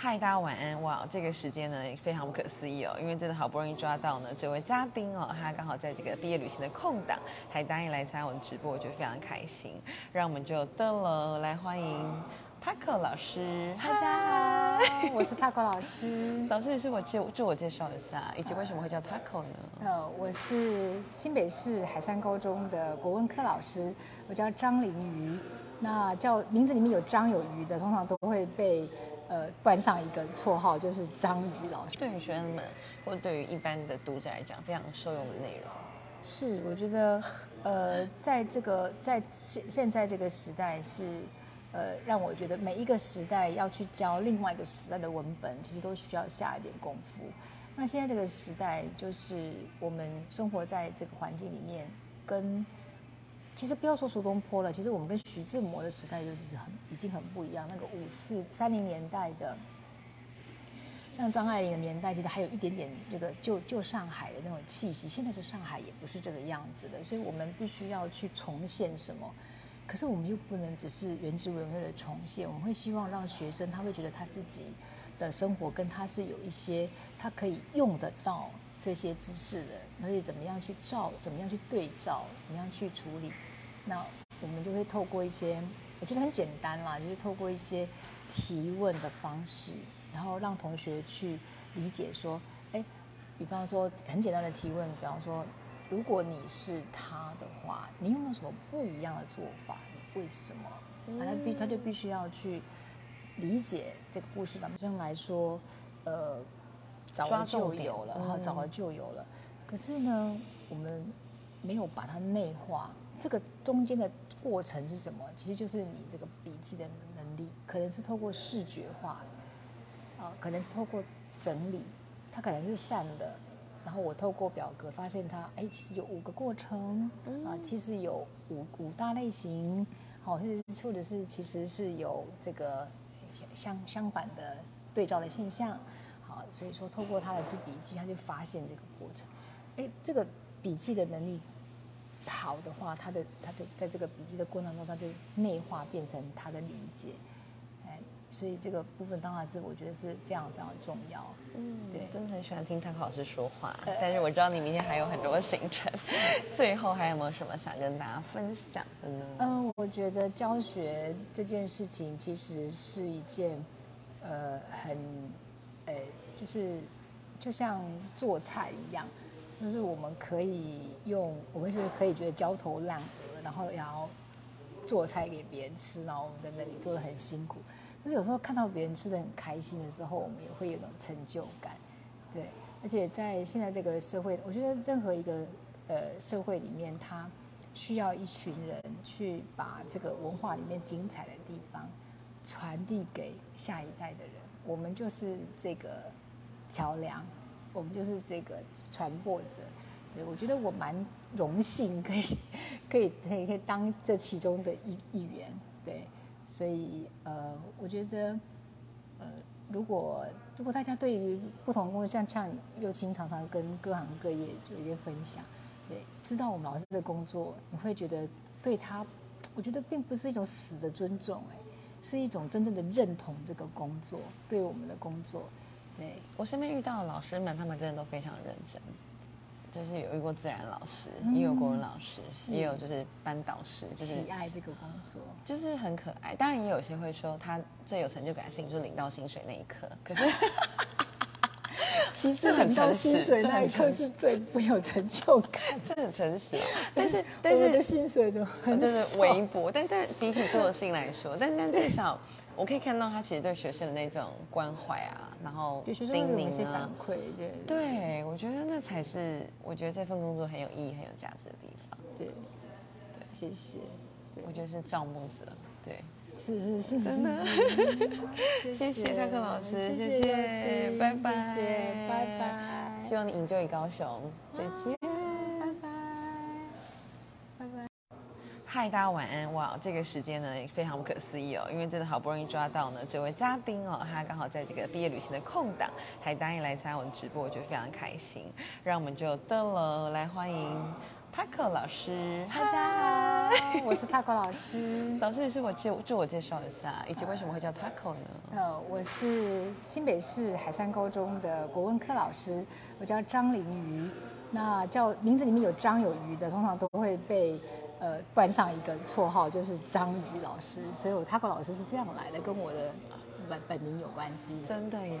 嗨，大家晚安！哇，这个时间呢非常不可思议哦，因为真的好不容易抓到呢这位嘉宾哦，他刚好在这个毕业旅行的空档，还答应来参加我的直播，我觉得非常开心。让我们就登了来欢迎 Taco 老师。大家好，我是 Taco 老师。老师，是我自自我介绍一下，以及为什么会叫 Taco 呢？呃，我是新北市海山高中的国文科老师，我叫张玲瑜。那叫名字里面有张有余的，通常都会被。呃，冠上一个绰号就是章鱼老师。对于学生们，或对于一般的读者来讲，非常受用的内容。是，我觉得，呃，在这个在现现在这个时代，是呃，让我觉得每一个时代要去教另外一个时代的文本，其实都需要下一点功夫。那现在这个时代，就是我们生活在这个环境里面，跟。其实不要说苏东坡了，其实我们跟徐志摩的时代就是很已经很不一样。那个五四三零年代的，像张爱玲的年代，其实还有一点点这个旧旧上海的那种气息。现在的上海也不是这个样子的，所以我们必须要去重现什么。可是我们又不能只是原汁原味的重现，我们会希望让学生他会觉得他自己的生活跟他是有一些他可以用得到这些知识的，所以怎么样去照，怎么样去对照，怎么样去处理。那我们就会透过一些，我觉得很简单啦，就是透过一些提问的方式，然后让同学去理解说，哎，比方说很简单的提问，比方说，如果你是他的话，你有没有什么不一样的做法？你为什么？他必他就必须要去理解这个故事。本身来说，呃，找了就有了，然后早了就有了。可是呢，我们没有把它内化。这个中间的过程是什么？其实就是你这个笔记的能力，可能是透过视觉化，啊，可能是透过整理，它可能是散的，然后我透过表格发现它，哎，其实有五个过程，啊，其实有五五大类型，好，或者或者是其实是有这个相相反的对照的现象，好，所以说透过他的这笔记，他就发现这个过程，哎，这个笔记的能力。好的话，他的他就在这个笔记的过程中，他就内化变成他的理解，哎，所以这个部分当然是我觉得是非常非常重要。嗯，对，真的很喜欢听泰老师说话，但是我知道你明天还有很多行程，最后还有没有什么想跟大家分享的呢？嗯，我觉得教学这件事情其实是一件，呃，很，呃，就是就像做菜一样。就是我们可以用，我们就是可以觉得焦头烂额，然后也要做菜给别人吃，然后我们在那里做的很辛苦。但是有时候看到别人吃的很开心的时候，我们也会有种成就感。对，而且在现在这个社会，我觉得任何一个呃社会里面，它需要一群人去把这个文化里面精彩的地方传递给下一代的人。我们就是这个桥梁。我们就是这个传播者，对我觉得我蛮荣幸，可以可以可以可以当这其中的一一员，对，所以呃，我觉得呃，如果如果大家对于不同工作，像像幼青常常跟各行各业做一些分享，对，知道我们老师的工作，你会觉得对他，我觉得并不是一种死的尊重，哎，是一种真正的认同这个工作，对我们的工作。对我身边遇到的老师们，他们真的都非常认真，就是有遇过自然老师，也有国文老师，也有就是班导师，就是喜爱这个工作，就是很可爱。当然也有些会说，他最有成就感的事情就是领到薪水那一刻。可是 其实很到薪水那一刻是最没有成就感，这很诚实。但是 但是的薪水就很就是微薄，但但比起做的事情来说，但但至少。我可以看到他其实对学生的那种关怀啊，然后对学生有一些反馈，对，对我觉得那才是我觉得这份工作很有意义、很有价值的地方。对，对，谢谢。我觉得是造梦者，对，是是是，真的。谢谢泰克老师，谢谢，拜拜，拜拜。希望你营救于高雄，再见。嗨，大家晚安！哇，这个时间呢非常不可思议哦，因为真的好不容易抓到呢这位嘉宾哦，他刚好在这个毕业旅行的空档，还答应来参加我的直播，我觉得非常开心。让我们就登了来欢迎 Taco 老师。大家好，我是 Taco 老师。老师，你是我自自我介绍一下，以及为什么会叫 Taco 呢？呃，我是新北市海山高中的国文科老师，我叫张玲瑜。那叫名字里面有张有瑜的，通常都会被呃冠上一个绰号，就是章鱼老师。所以我 Taco 老师是这样来的，跟我的本本名有关系。真的耶！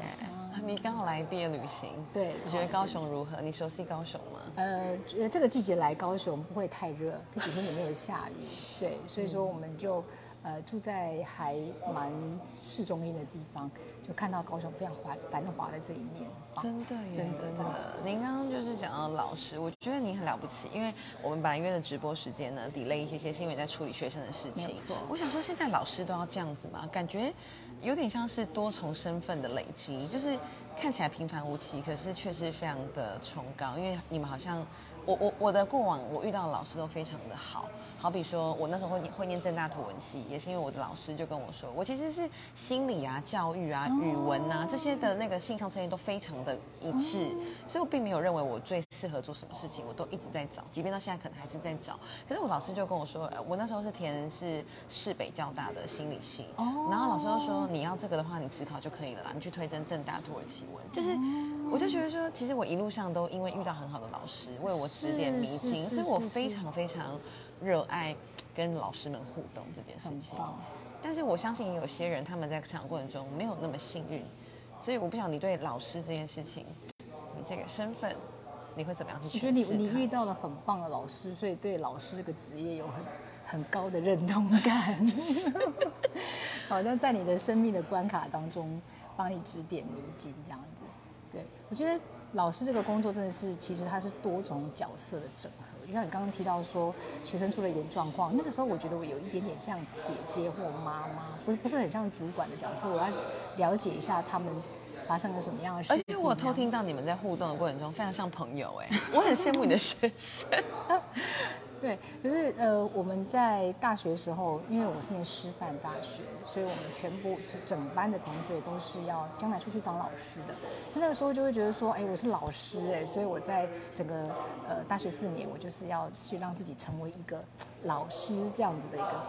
你刚好来毕业旅行，对，你觉得高雄如何？你熟悉高雄吗？呃，这个季节来高雄不会太热，这几天也没有下雨，对，所以说我们就呃住在还蛮市中心的地方，就看到高雄非常繁繁华的这一面。真的耶，真的真的。您刚刚就是讲到老师，我觉得您很了不起，因为我们本来约的直播时间呢，delay 一些些，是因为在处理学生的事情。没错。我想说，现在老师都要这样子吗？感觉有点像是多重身份的累积，就是看起来平凡无奇，可是却是非常的崇高。因为你们好像，我我我的过往，我遇到的老师都非常的好。好比说，我那时候会会念正大图文系，也是因为我的老师就跟我说，我其实是心理啊、教育啊、语文啊这些的那个性向测验都非常的一致，所以我并没有认为我最适合做什么事情，我都一直在找，即便到现在可能还是在找。可是我老师就跟我说，我那时候是填是市北交大的心理系，然后老师就说，你要这个的话，你只考就可以了啦，你去推甄正大土耳其文。就是我就觉得说，其实我一路上都因为遇到很好的老师为我指点迷津，所以我非常非常。热爱跟老师们互动这件事情，但是我相信有些人他们在成长过程中没有那么幸运，所以我不想你对老师这件事情，你这个身份你会怎么样去？我觉得你你遇到了很棒的老师，所以对老师这个职业有很很高的认同感，好像在你的生命的关卡当中帮你指点迷津这样子。对我觉得老师这个工作真的是，其实它是多种角色的整合。就像你刚刚提到说，学生出了一点状况，那个时候我觉得我有一点点像姐姐或妈妈，不是不是很像主管的角色，我要了解一下他们发生了什么样的事情。而且我偷听到你们在互动的过程中非常像朋友，哎，我很羡慕你的学生。对，可是呃，我们在大学时候，因为我是念师范大学，所以我们全部整班的同学都是要将来出去当老师的。那个时候就会觉得说，哎，我是老师哎，所以我在整个呃大学四年，我就是要去让自己成为一个老师这样子的一个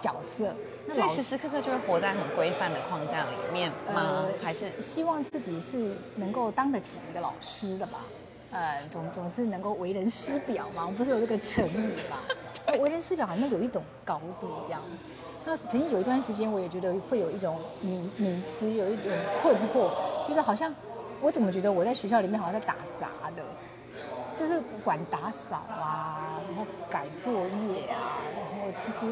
角色。所以时时刻刻就会活在很规范的框架里面吗？还是希望自己是能够当得起一个老师的吧？呃，总总是能够为人师表嘛，我们不是有这个成语嘛？为人师表好像有一种高度这样。那曾经有一段时间，我也觉得会有一种迷迷思，有一种困惑，就是好像我怎么觉得我在学校里面好像在打杂的，就是管打扫啊，然后改作业啊，然后其实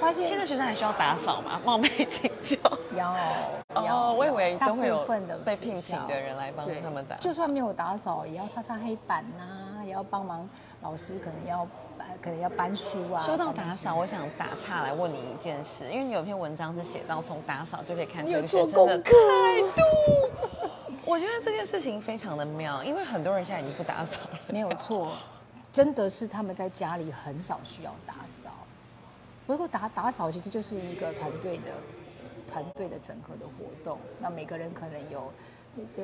发现现在学生还需要打扫吗？冒昧请教。要。哦，我以为都会有的被聘请的人来帮他们打，就算没有打扫，也要擦擦黑板呐，也要帮忙老师，可能要可能要搬书啊。说到打扫，我想打岔来问你一件事，因为你有篇文章是写到从打扫就可以看出学生的态度。我觉得这件事情非常的妙，因为很多人现在已经不打扫了。没有错，真的是他们在家里很少需要打扫。不过打打扫其实就是一个团队的。团队的整合的活动，那每个人可能有，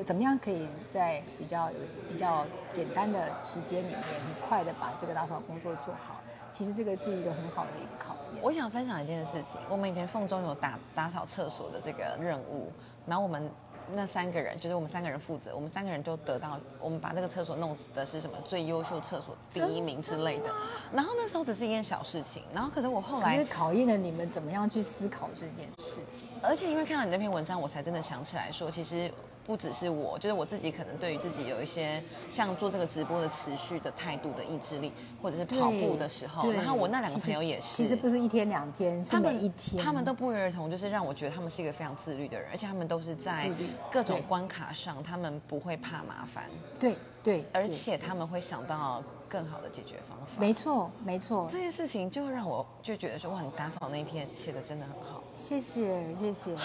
怎么样可以在比较有比较简单的时间里面，很快的把这个打扫工作做好？其实这个是一个很好的一个考验。我想分享一件事情，我们以前凤中有打打扫厕所的这个任务，然后我们。那三个人就是我们三个人负责，我们三个人都得到我们把这个厕所弄的是什么最优秀厕所第一名之类的。然后那时候只是一件小事情，然后可是我后来考验了你们怎么样去思考这件事情。而且因为看到你那篇文章，我才真的想起来说，其实。不只是我，就是我自己，可能对于自己有一些像做这个直播的持续的态度的意志力，或者是跑步的时候，然后我那两个朋友也是，其实不是一天两天，是每一天，他们都不约而同，就是让我觉得他们是一个非常自律的人，而且他们都是在各种关卡上，他们不会怕麻烦，对对，而且他们会想到更好的解决方法，没错没错，这件事情就让我就觉得说，哇，你打扫那一篇写的真的很好，谢谢谢谢，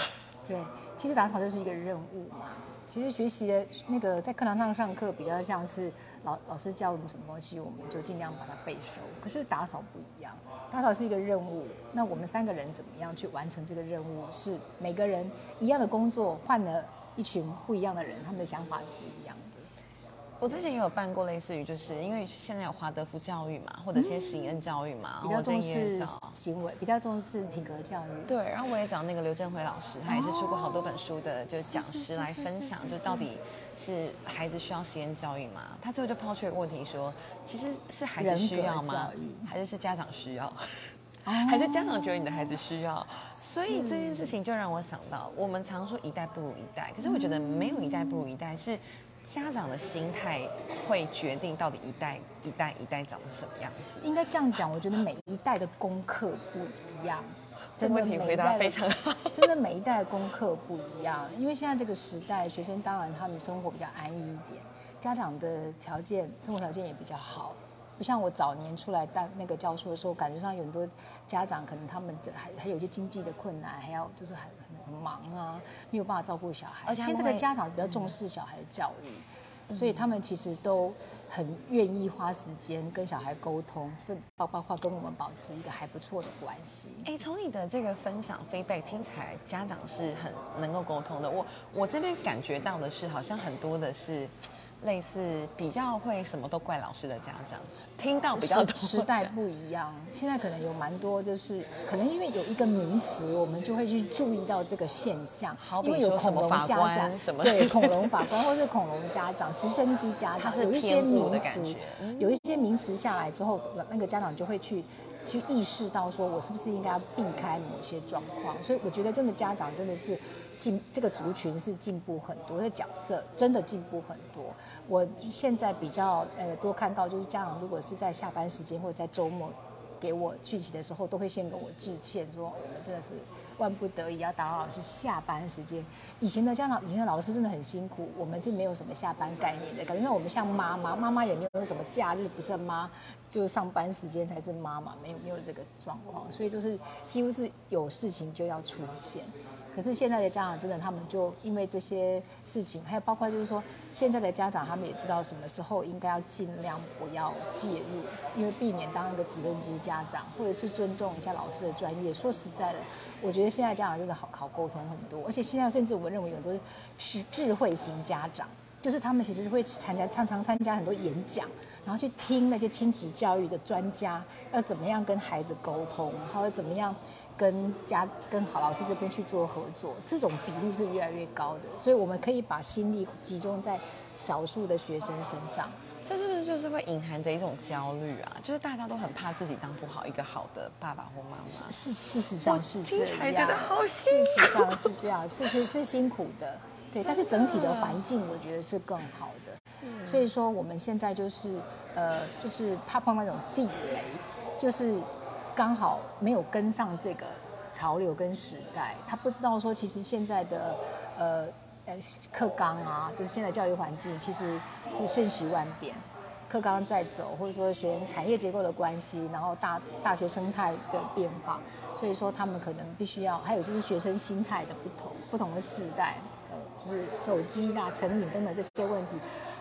对，其实打扫就是一个任务嘛。其实学习的那个在课堂上上课比较像是老老师教我们什么东西，我们就尽量把它背熟。可是打扫不一样，打扫是一个任务。那我们三个人怎么样去完成这个任务？是每个人一样的工作，换了一群不一样的人，他们的想法不一。我之前也有办过类似于，就是因为现在有华德福教育嘛，或者一些行恩教育嘛，比较重视找行为，比较重视品格教育。对，然后我也找那个刘振辉老师，他也是出过好多本书的，就是讲师来分享，就到底是孩子需要实验教育吗？他最后就抛出一个问题说，其实是孩子需要吗？还是是家长需要？哦还是家长觉得你的孩子需要？所以这件事情就让我想到，我们常说一代不如一代，可是我觉得没有一代不如一代，是家长的心态会决定到底一代一代一代长什么样子。应该这样讲，我觉得每一代的功课不一样。这个问题回答非常好。真的每一代的功课不一样，因为现在这个时代，学生当然他们生活比较安逸一点，家长的条件生活条件也比较好。不像我早年出来当那个教书的时候，感觉上有很多家长可能他们这还还有一些经济的困难，还要就是很很很忙啊，没有办法照顾小孩。现在的家长比较重视小孩的教育，所以他们其实都很愿意花时间跟小孩沟通，分包包括跟我们保持一个还不错的关系。哎，从你的这个分享 feedback 听起来，家长是很能够沟通的。我我这边感觉到的是，好像很多的是类似比较会什么都怪老师的家长，听到比较多。时时代不一样，现在可能有蛮多，就是可能因为有一个名词，我们就会去注意到这个现象。好比因为有说什恐龙家长，什么对恐龙法官 或是恐龙家长、直升机家长，有一些名词有一些名词下来之后，那个家长就会去去意识到，说我是不是应该要避开某些状况。所以我觉得，真的家长真的是进这个族群是进步很多，的角色真的进步很多。我现在比较呃多看到，就是家长如果是在下班时间或者在周末给我讯息的时候，都会先跟我致歉，说我们真的是万不得已要打扰老师下班时间。以前的家长，以前的老师真的很辛苦，我们是没有什么下班概念的，感觉像我们像妈妈，妈妈也没有什么假日不是妈，就是上班时间才是妈妈，没有没有这个状况，所以就是几乎是有事情就要出现。可是现在的家长真的，他们就因为这些事情，还有包括就是说，现在的家长他们也知道什么时候应该要尽量不要介入，因为避免当一个直升机家长，或者是尊重一下老师的专业。说实在的，我觉得现在家长真的好好沟通很多，而且现在甚至我们认为有很多是智慧型家长，就是他们其实是会参加常常参加很多演讲，然后去听那些亲子教育的专家要怎么样跟孩子沟通，然后怎么样。跟家跟好老师这边去做合作，这种比例是越来越高的，所以我们可以把心力集中在少数的学生身上。这是不是就是会隐含着一种焦虑啊？就是大家都很怕自己当不好一个好的爸爸或妈妈。是事实上是这样得好，辛事实上是这样，是是是辛苦的，对，但是整体的环境我觉得是更好的。所以说我们现在就是呃，就是怕碰到那种地雷，就是刚好没有跟上这个潮流跟时代，他不知道说其实现在的呃呃课纲啊，就是现在教育环境其实是瞬息万变。课纲在走，或者说学生产业结构的关系，然后大大学生态的变化，所以说他们可能必须要，还有就是学生心态的不同，不同的世代，呃，就是手机啦、成瘾等等这些问题，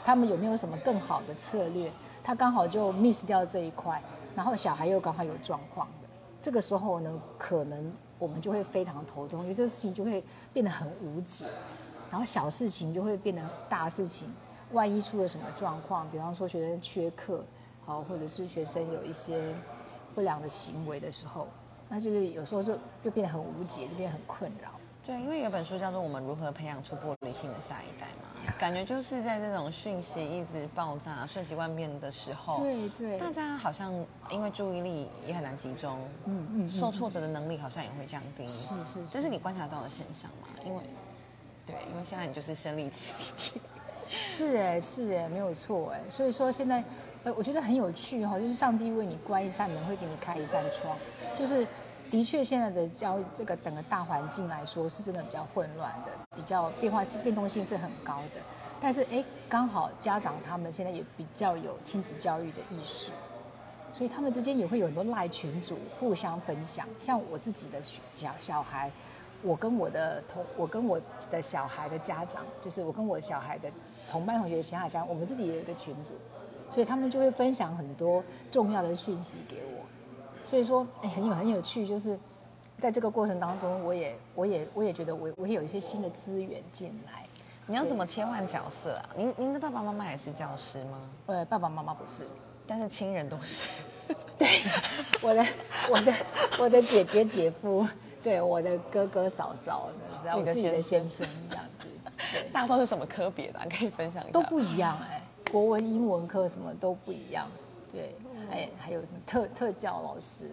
他们有没有什么更好的策略？他刚好就 miss 掉这一块，然后小孩又刚好有状况的，这个时候呢，可能我们就会非常头痛，有的事情就会变得很无解，然后小事情就会变得大事情。万一出了什么状况，比方说学生缺课，好，或者是学生有一些不良的行为的时候，那就是有时候就就变得很无解，就变得很困扰。对，因为有本书叫做《我们如何培养出玻璃心的下一代》嘛，感觉就是在这种讯息一直爆炸、瞬息万变的时候，对对大家好像因为注意力也很难集中，嗯嗯，受挫折的能力好像也会降低。是是这是你观察到的现象嘛？因为，对，因为现在你就是身临其境。是哎是哎，没有错哎。所以说现在，呃，我觉得很有趣哈，就是上帝为你关一扇门，会给你开一扇窗。就是的确现在的教这个整个大环境来说，是真的比较混乱的，比较变化变动性是很高的。但是哎，刚好家长他们现在也比较有亲子教育的意识，所以他们之间也会有很多赖群组互相分享。像我自己的小小孩，我跟我的同我跟我的小孩的家长，就是我跟我小孩的。同班同学其他家长，我们自己也有一个群组，所以他们就会分享很多重要的讯息给我。所以说，哎，很有很有趣，就是在这个过程当中，我也我也我也觉得我我也有一些新的资源进来。你要怎么切换角色啊？您您的爸爸妈妈也是教师吗？呃，爸爸妈妈不是，但是亲人都是。对，我的我的我的姐姐姐夫，对我的哥哥嫂嫂的，然后我自己的先生这样子，对，大家都是什么科别的？可以分享一下。都不一样哎，国文、英文科什么都不一样。对，还还有特特教老师。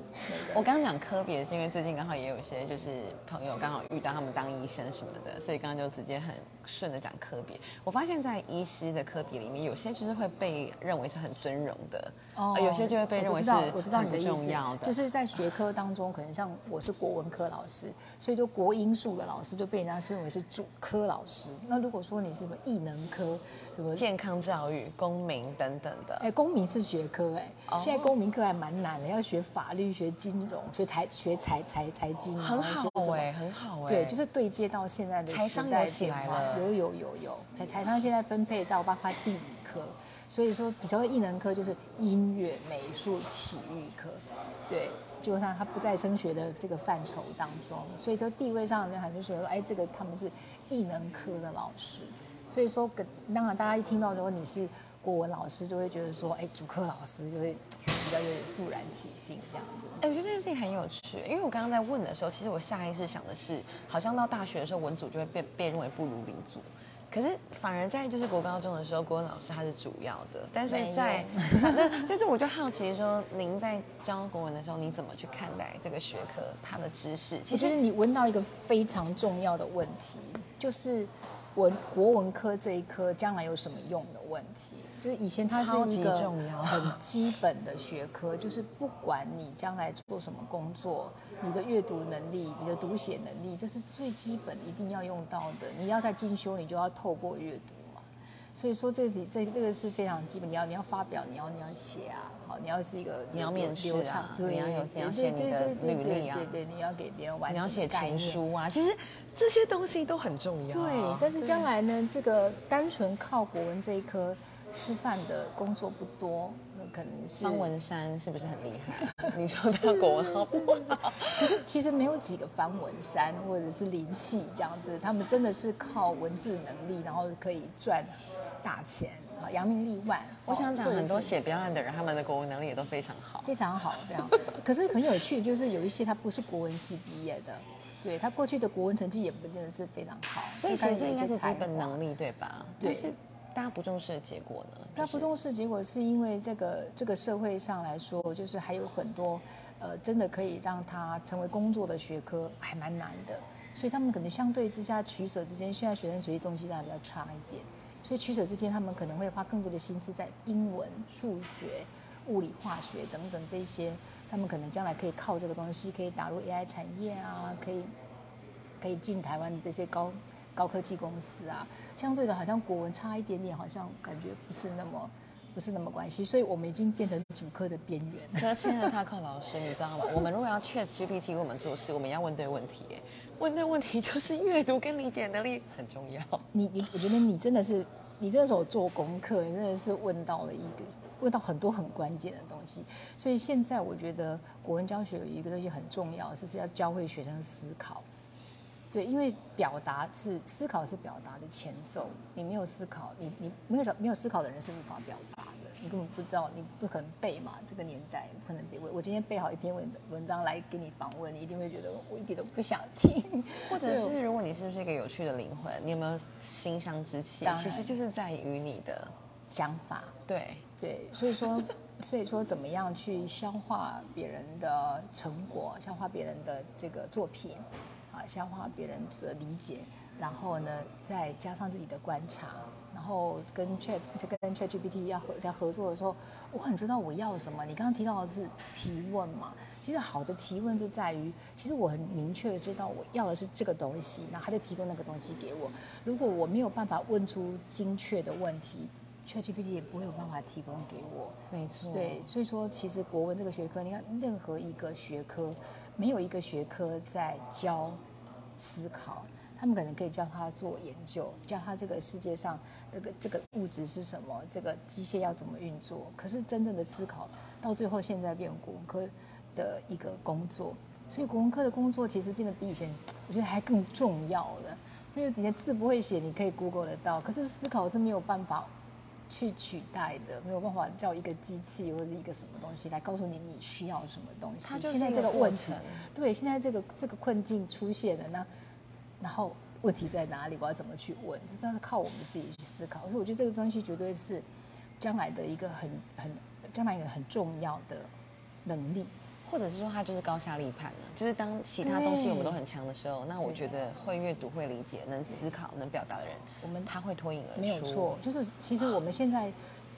我刚刚讲科别，是因为最近刚好也有一些就是朋友刚好遇到他们当医生什么的，所以刚刚就直接很顺着讲科别。我发现，在医师的科别里面，有些就是会被认为是很尊荣的，哦，有些就会被认为是我知道你的意思，就是在学科当中，可能像我是国文科老师，所以就国英数的老师就被人家认为是主科老师。那如果说你是什么艺能科，什么健康教育、公民等等的，哎，公民是学科。对，现在公民课还蛮难的，要学法律、学金融、学财、学财财财经，很好哎，很好哎。对，就是对接到现在的时代变化，有有有有，财财商现在分配到包括地理科，所以说比较艺能科就是音乐、美术、体育科，对，就它它不在升学的这个范畴当中，所以说地位上就还是说，哎，这个他们是艺能科的老师，所以说，当然大家一听到说你是。国文老师就会觉得说，哎，主课老师就会 比较有点肃然起敬这样子。哎，我觉得这件事情很有趣，因为我刚刚在问的时候，其实我下意识想的是，好像到大学的时候文组就会被被认为不如理组，可是反而在就是国高中的时候，国文老师他是主要的。但是在反正就是我就好奇说，您在教国文的时候，你怎么去看待这个学科它的知识？其实你问到一个非常重要的问题，就是文国文科这一科将来有什么用的问题。就是以前它是一个很基本的学科，就是不管你将来做什么工作，你的阅读能力、你的读写能力，这是最基本一定要用到的。你要在进修，你就要透过阅读嘛。所以说，这是这这个是非常基本。你要你要发表，你要你要写啊，好，你要是一个你要面试啊，对，你要有你要写你的履历啊，对对，你要给别人完你要写情书啊，其实这些东西都很重要。对，但是将来呢，这个单纯靠国文这一科。吃饭的工作不多，那可能是方文山是不是很厉害？你说他国文好不好？可是其实没有几个方文山或者是林系这样子，他们真的是靠文字能力，然后可以赚大钱啊，扬名立万。我想讲很多写标案的人，他们的国文能力也都非常好，非常好，非常。可是很有趣，就是有一些他不是国文系毕业的，对他过去的国文成绩也不见得是非常好，所以其实应该是基本能力对吧？对。大家不重视的结果呢？大家不重视结果，是因为这个这个社会上来说，就是还有很多，呃，真的可以让他成为工作的学科还蛮难的，所以他们可能相对之下取舍之间，现在学生学习东西当然比较差一点，所以取舍之间，他们可能会花更多的心思在英文、数学、物理、化学等等这些，他们可能将来可以靠这个东西可以打入 AI 产业啊，可以可以进台湾的这些高。高科技公司啊，相对的，好像国文差一点点，好像感觉不是那么，不是那么关系，所以我们已经变成主科的边缘。可现在他靠老师，你知道吗？我们如果要 Chat GPT 为我们做事，我们要问对问题，问对问题就是阅读跟理解能力很重要。你你，我觉得你真的是，你这时候做功课，你真的是问到了一个，问到很多很关键的东西。所以现在我觉得国文教学有一个东西很重要，就是要教会学生思考。对，因为表达是思考是表达的前奏，你没有思考，你你没有没有思考的人是无法表达的，你根本不知道，你不可能背嘛，这个年代不可能背。我我今天背好一篇文章文章来给你访问，你一定会觉得我一点都不想听。或者是如果你是不是一个有趣的灵魂，你有没有心伤之气？其实就是在于你的想法。对对，所以说所以说怎么样去消化别人的成果，消化别人的这个作品。啊，消化别人的理解，然后呢，再加上自己的观察，然后跟 Chat 就跟 Chat GPT 要合在合作的时候，我很知道我要什么。你刚刚提到的是提问嘛？其实好的提问就在于，其实我很明确的知道我要的是这个东西，然后他就提供那个东西给我。如果我没有办法问出精确的问题，Chat GPT 也不会有办法提供给我。没错。对，所以说其实国文这个学科，你看任何一个学科。没有一个学科在教思考，他们可能可以教他做研究，教他这个世界上这个这个物质是什么，这个机械要怎么运作。可是真正的思考，到最后现在变国文科的一个工作，所以国文科的工作其实变得比以前我觉得还更重要了。因为你的字不会写，你可以 Google 得到，可是思考是没有办法去取代的，没有办法叫一个机器或者一个什么东西来告诉你你需要什么东西。现在这个问题，对，现在这个这个困境出现了，那然后问题在哪里？我要怎么去问？这是靠我们自己去思考。所以我觉得这个东西绝对是将来的一个很很将来一个很重要的能力。或者是说他就是高下立判了，就是当其他东西我们都很强的时候，那我对觉得会阅读、会理解、能思考、能表达的人，我们他会脱颖而出。没有错，就是其实我们现在，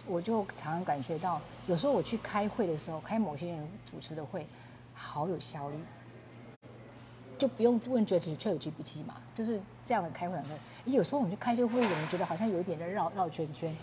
我就常常感觉到，有时候我去开会的时候，开某些人主持的会，好有效率，就不用问 Chat Chat GPT 嘛，就是这样的开会很快。有时候我们就开这个会，我们觉得好像有一点在绕绕圈圈，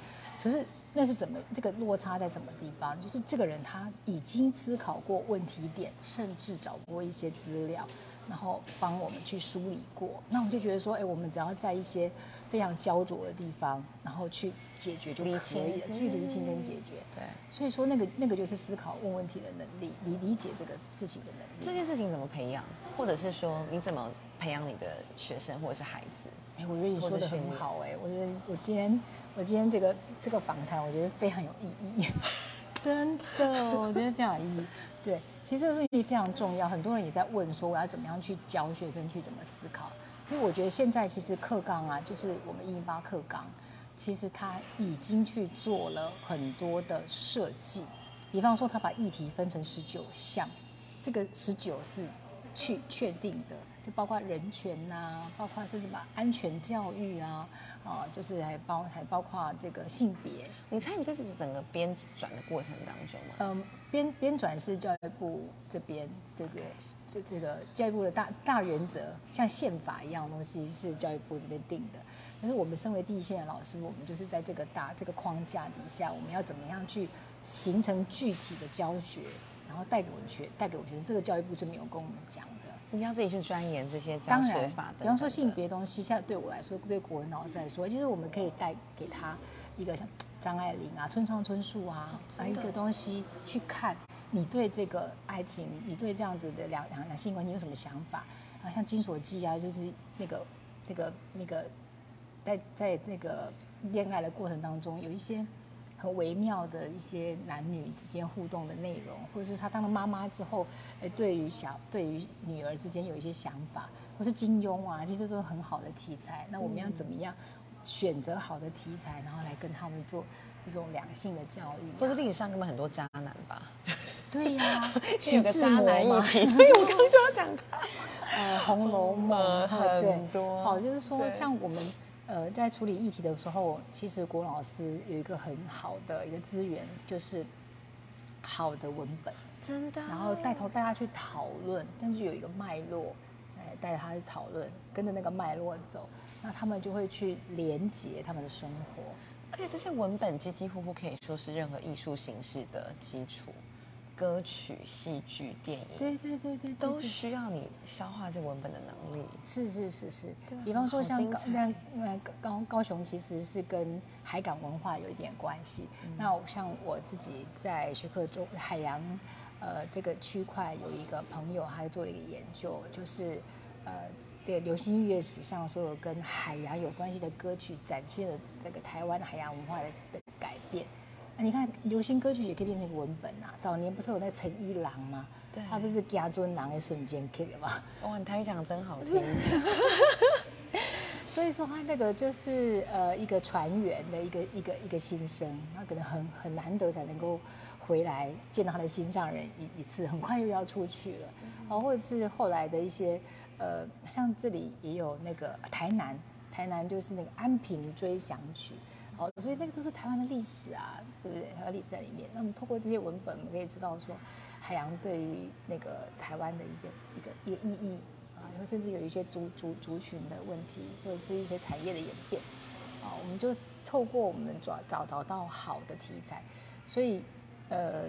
可是那是怎么这个落差在什么地方？就是这个人他已经思考过问题点，甚至找过一些资料，然后帮我们去梳理过。那我们就觉得说，哎，我们只要在一些非常焦灼的地方，然后去解决就可以了，清去厘清跟解决。对所以说，那个那个就是思考、问问题的能力，理理解这个事情的能力。这件事情怎么培养，或者是说你怎么培养你的学生或者是孩子？哎，我觉得你说的很好哎，我觉得我今天我今天这个这个访谈，我觉得非常有意义，真的，我觉得非常有意义。对，其实这个问题非常重要，很多人也在问说我要怎么样去教学生去怎么思考。因为我觉得现在其实课纲啊，就是我们一零八课纲，其实他已经去做了很多的设计，比方说他把议题分成十九项，这个十九是去确定的，就包括人权呐、包括甚至把安全教育啊，啊，就是还包还包括这个性别，你参与这是整个编转的过程当中吗？嗯，编编转是教育部这边这个这这个教育部的大大原则，像宪法一样的东西是教育部这边定的。但是我们身为第一线的老师，我们就是在这个大这个框架底下，我们要怎么样去形成具体的教学，然后带给我们学带给我们学生，这个教育部就没有跟我们讲的。你要自己去钻研这些教当然学法等等的。比方说性别东西，现在对我来说，对国文老师来说，其实我们可以带给他一个像张爱玲啊、村上春树啊，啊一个东西去看，你对这个爱情，你对这样子的两两两性关系有什么想法？啊，像金锁记啊，就是那个那个那个，在在那个恋爱的过程当中，有一些很微妙的一些男女之间互动的内容，或者是他当了妈妈之后，哎，对于小对于女儿之间有一些想法，或是金庸啊，其实都是很好的题材。那我们要怎么样选择好的题材，然后来跟他们做这种两性的教育啊、或者历史上根本很多渣男吧，对呀、有徐志个渣男嘛，议题，对我刚刚就要讲他。呃，《红楼梦》很多好，就是说像我们呃在处理议题的时候，其实郭老师有一个很好的一个资源，就是好的文本，真的。然后带头大家去讨论，但是有一个脉络，哎，带着他去讨论，跟着那个脉络走，那他们就会去连接他们的生活。而且这些文本几几乎乎可以说是任何艺术形式的基础，歌曲、戏剧、电影，对对对对，对都需要你消化这个文本的能力。是是是是比方说像高精彩像呃高高雄其实是跟海港文化有一点关系。嗯那像我自己在学科中海洋呃这个区块有一个朋友，他做了一个研究，就是呃这个流行音乐史上所有跟海洋有关系的歌曲，展现了这个台湾的海洋文化的的改变。那你看，流行歌曲也可以变成一个文本啊。早年不是有那个陈一郎吗？对他不是家尊郎的瞬间 K 了吗？哇，你台语讲的真好听。所以说他那个就是呃一个船员的一个一个一个心声，他可能很很难得才能够回来见到他的心上人一一次，很快又要出去了，哦，或者是后来的一些呃，像这里也有那个台南，台南就是那个安平追想曲。哦，所以那个都是台湾的历史啊，对不对？台湾历史在里面。那么透过这些文本，我们可以知道说，海洋对于那个台湾的一些一个一个意义啊，然后甚至有一些族族族群的问题，或者是一些产业的演变啊，我们就透过我们找找找到好的题材，所以呃，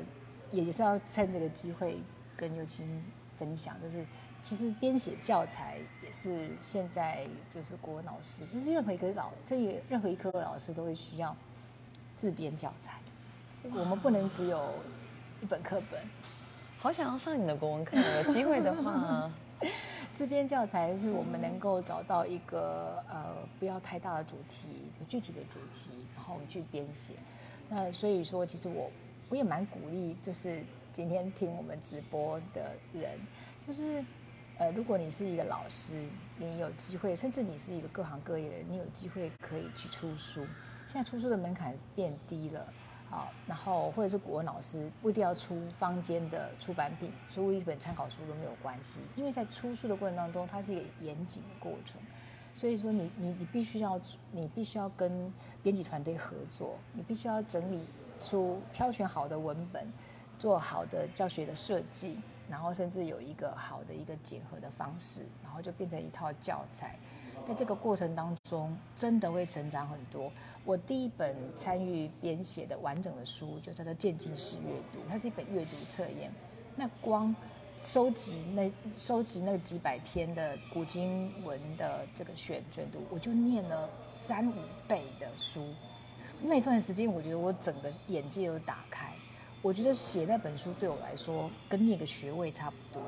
也是要趁这个机会跟尤青分享，就是其实编写教材也是现在就是国文老师，就是任何一个老这也任何一科的老师都会需要自编教材，我们不能只有一本课本。好想要上你的国文课，有机会的话，自编教材是我们能够找到一个呃不要太大的主题，具体的主题，然后我们去编写。那所以说，其实我我也蛮鼓励，就是今天听我们直播的人，就是呃，如果你是一个老师，你有机会，甚至你是一个各行各业的人，你有机会可以去出书。现在出书的门槛变低了。好，然后或者是国文老师不一定要出坊间的出版品，出一本参考书都没有关系，因为在出书的过程当中，它是一个严谨的过程，所以说你你你必须要你必须要跟编辑团队合作，你必须要整理出挑选好的文本，做好的教学的设计，然后甚至有一个好的一个结合的方式，然后就变成一套教材。在这个过程当中，真的会成长很多。我第一本参与编写的完整的书，就叫做渐进式阅读，它是一本阅读测验。那光收集那收集那几百篇的古今文的这个选选读，我就念了三五倍的书。那段时间，我觉得我整个眼界都打开。我觉得写那本书对我来说，跟念个学位差不多。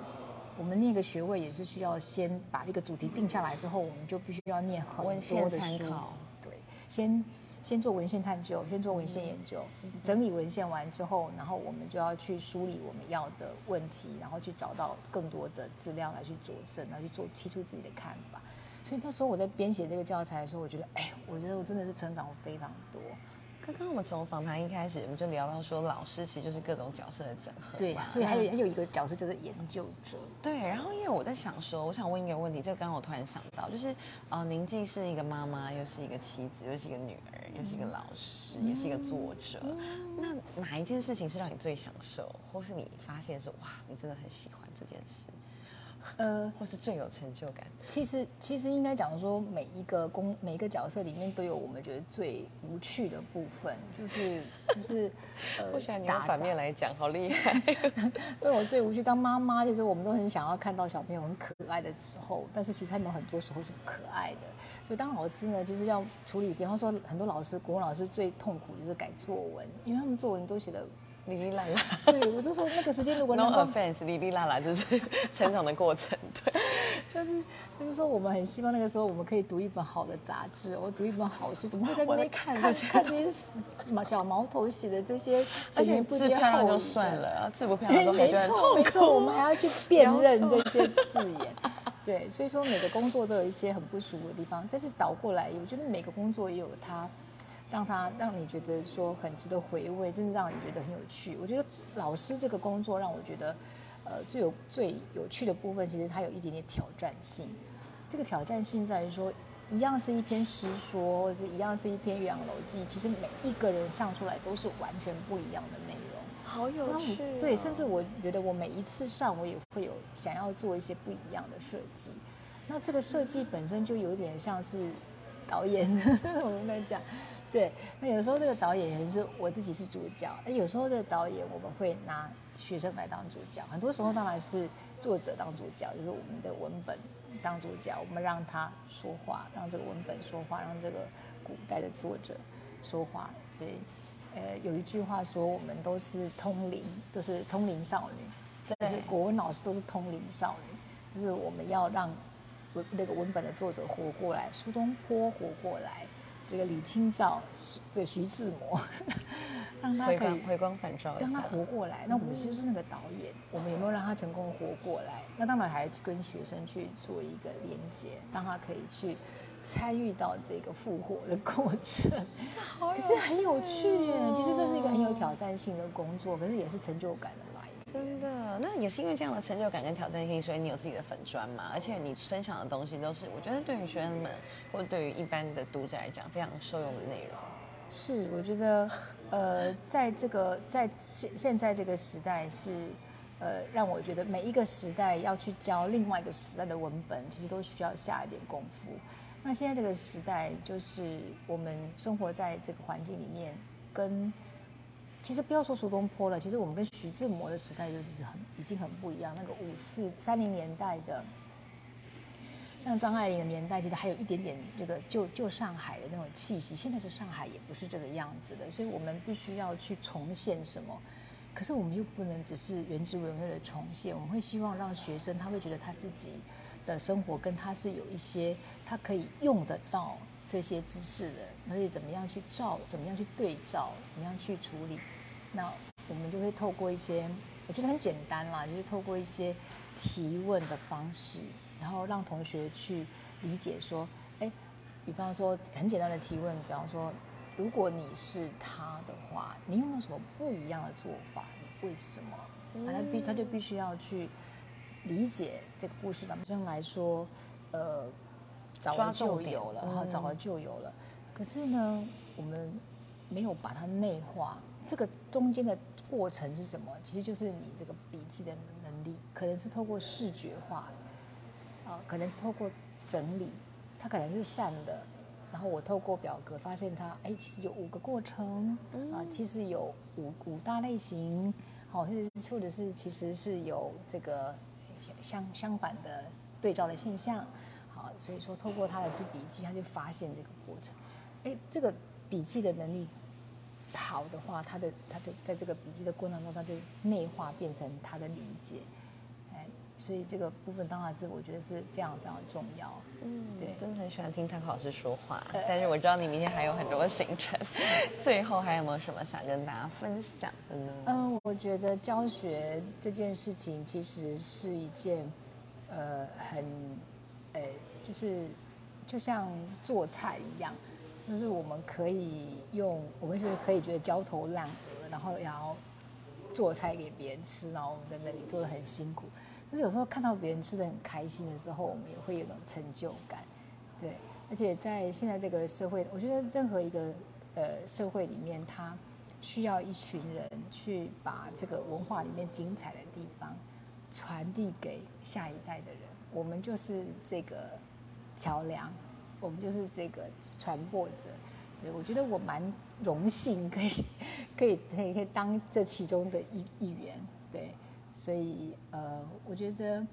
我们念个学位也是需要先把一个主题定下来之后，我们就必须要念很多的书。对，先先做文献探究，先做文献研究，整理文献完之后，然后我们就要去梳理我们要的问题，然后去找到更多的资料来去佐证，来去做提出自己的看法。所以那时候我在编写这个教材的时候，我觉得，哎，我觉得我真的是成长非常多。刚刚我们从访谈一开始，我们就聊到说，老师其实就是各种角色的整合。对，所以还有还有一个角色就是研究者。对，然后因为我在想说，我想问一个问题，这个刚刚我突然想到，就是呃，宁静是一个妈妈，又是一个妻子，又是一个女儿，又是一个老师，也是一个作者。那哪一件事情是让你最享受，或是你发现说，哇，你真的很喜欢这件事？呃，或是最有成就感。其实，其实应该讲说，每一个工每一个角色里面都有我们觉得最无趣的部分，就是就是，呃，或许你用反面来讲，好厉害。对我最无趣，当妈妈就是我们都很想要看到小朋友很可爱的时候，但是其实他们很多时候是不可爱的。所以当老师呢，就是要处理，比方说很多老师，国文老师最痛苦就是改作文，因为他们作文都写的。哩哩啦啦，对我就说那个时间如果 no offense，哩哩啦啦就是成长的过程，对，就是就是说我们很希望那个时候我们可以读一本好的杂志，我读一本好书，怎么会在那边看看这些毛小毛头写的这些前言不接后语就算了，字不漂亮都没错没错，我们还要去辨认这些字眼，对，所以说每个工作都有一些很不舒服的地方，但是倒过来，我觉得每个工作也有它。让他让你觉得说很值得回味，甚至让你觉得很有趣。我觉得老师这个工作让我觉得，呃，最有最有趣的部分，其实它有一点点挑战性。这个挑战性在于说，一样是一篇诗说，或者是一样是一篇《岳阳楼记》，其实每一个人上出来都是完全不一样的内容。好有趣。对，甚至我觉得我每一次上，我也会有想要做一些不一样的设计。那这个设计本身就有点像是导演，我们在讲。对，那有时候这个导演也是我自己是主角，那有时候这个导演我们会拿学生来当主角，很多时候当然是作者当主角，就是我们的文本当主角，我们让他说话，让这个文本说话，让这个古代的作者说话。所以，呃，有一句话说，我们都是通灵，都是通灵少女，但是国文老师都是通灵少女，就是我们要让文那个文本的作者活过来，苏东坡活过来。这个李清照，这徐志摩，让他可以回光返照，让他活过来。那我们就是那个导演，我们有没有让他成功活过来？那当然还跟学生去做一个连接，让他可以去参与到这个复活的过程。可是很有趣耶！其实这是一个很有挑战性的工作，可是也是成就感的。真的，那也是因为这样的成就感跟挑战性，所以你有自己的粉砖嘛？而且你分享的东西都是我觉得对于学生们或对于一般的读者来讲非常受用的内容。是，我觉得，呃，在这个在现现在这个时代是，呃，让我觉得每一个时代要去教另外一个时代的文本，其实都需要下一点功夫。那现在这个时代就是我们生活在这个环境里面，跟。其实不要说苏东坡了，其实我们跟徐志摩的时代就是很已经很不一样。那个五四三零年代的，像张爱玲的年代，其实还有一点点这个旧旧上海的那种气息。现在的上海也不是这个样子的，所以我们必须要去重现什么？可是我们又不能只是原汁原味的重现，我们会希望让学生他会觉得他自己的生活跟他是有一些他可以用得到这些知识的，而且怎么样去照，怎么样去对照，怎么样去处理。那我们就会透过一些，我觉得很简单啦，就是透过一些提问的方式，然后让同学去理解说，哎，比方说很简单的提问，比方说。如果你是他的话，你有没有什么不一样的做法？你为什么？他必他就必须要去理解这个故事。本身来说，呃，早了就有了，哈，早了就有了。可是呢，我们没有把它内化。这个中间的过程是什么？其实就是你这个笔记的能力，可能是透过视觉化，啊，可能是透过整理，它可能是散的。然后我透过表格发现它，哎，其实有五个过程啊，其实有五五大类型，好，或者是或者是其实是有这个相相反的对照的现象，好，所以说透过他的这笔记，他就发现这个过程，哎，这个笔记的能力好的话，他的他就在这个笔记的过程中，他就内化变成他的理解。所以这个部分当然是我觉得是非常非常重要。嗯，对，真的很喜欢听泰克老师说话。但是我知道你明天还有很多行程，最后还有没有什么想跟大家分享的呢？嗯，我觉得教学这件事情其实是一件，呃，很，呃，就是就像做菜一样，就是我们可以用，我们就是可以觉得焦头烂额，然后要做菜给别人吃，然后我们在那里做的很辛苦。可是有时候看到别人吃的很开心的时候，我们也会有种成就感，对。而且在现在这个社会，我觉得任何一个呃社会里面，它需要一群人去把这个文化里面精彩的地方传递给下一代的人。我们就是这个桥梁，我们就是这个传播者。对我觉得我蛮荣幸，可以可以可以可以当这其中的一一员，对。所以，呃，我觉得，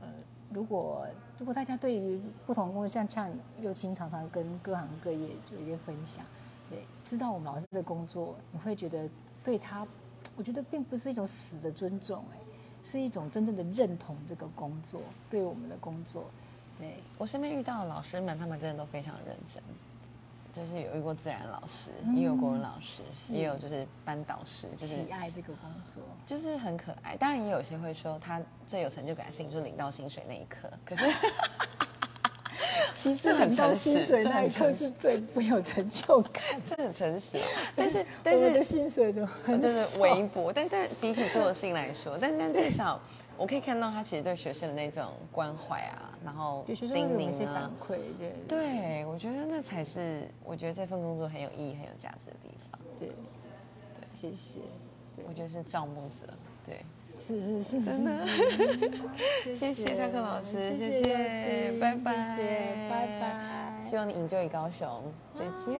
呃，如果如果大家对于不同工作，像像幼青常常跟各行各业做一些分享，对，知道我们老师的工作，你会觉得对他，我觉得并不是一种死的尊重，哎，是一种真正的认同这个工作，对我们的工作，对我身边遇到的老师们，他们真的都非常认真。就是有遇过自然老师，也有国文老师，也有就是班导师，就是喜爱这个工作，就是很可爱。当然也有些会说，他最有成就感的事情就是领到薪水那一刻。可是 其实领到薪水那一刻是最不有成就感，这很诚实。但是但是的薪水就很就是微薄，但但比起做的事情来说，但但至少。我可以看到他其实对学生的那种关怀啊，然后对学生有一些反馈，对，对我觉得那才是我觉得这份工作很有意义、很有价值的地方。对，对，谢谢。我觉得是赵木者，对，是是是，真的。谢谢大克老师，谢谢，拜拜，谢谢拜拜。希望你营救于高雄，再见。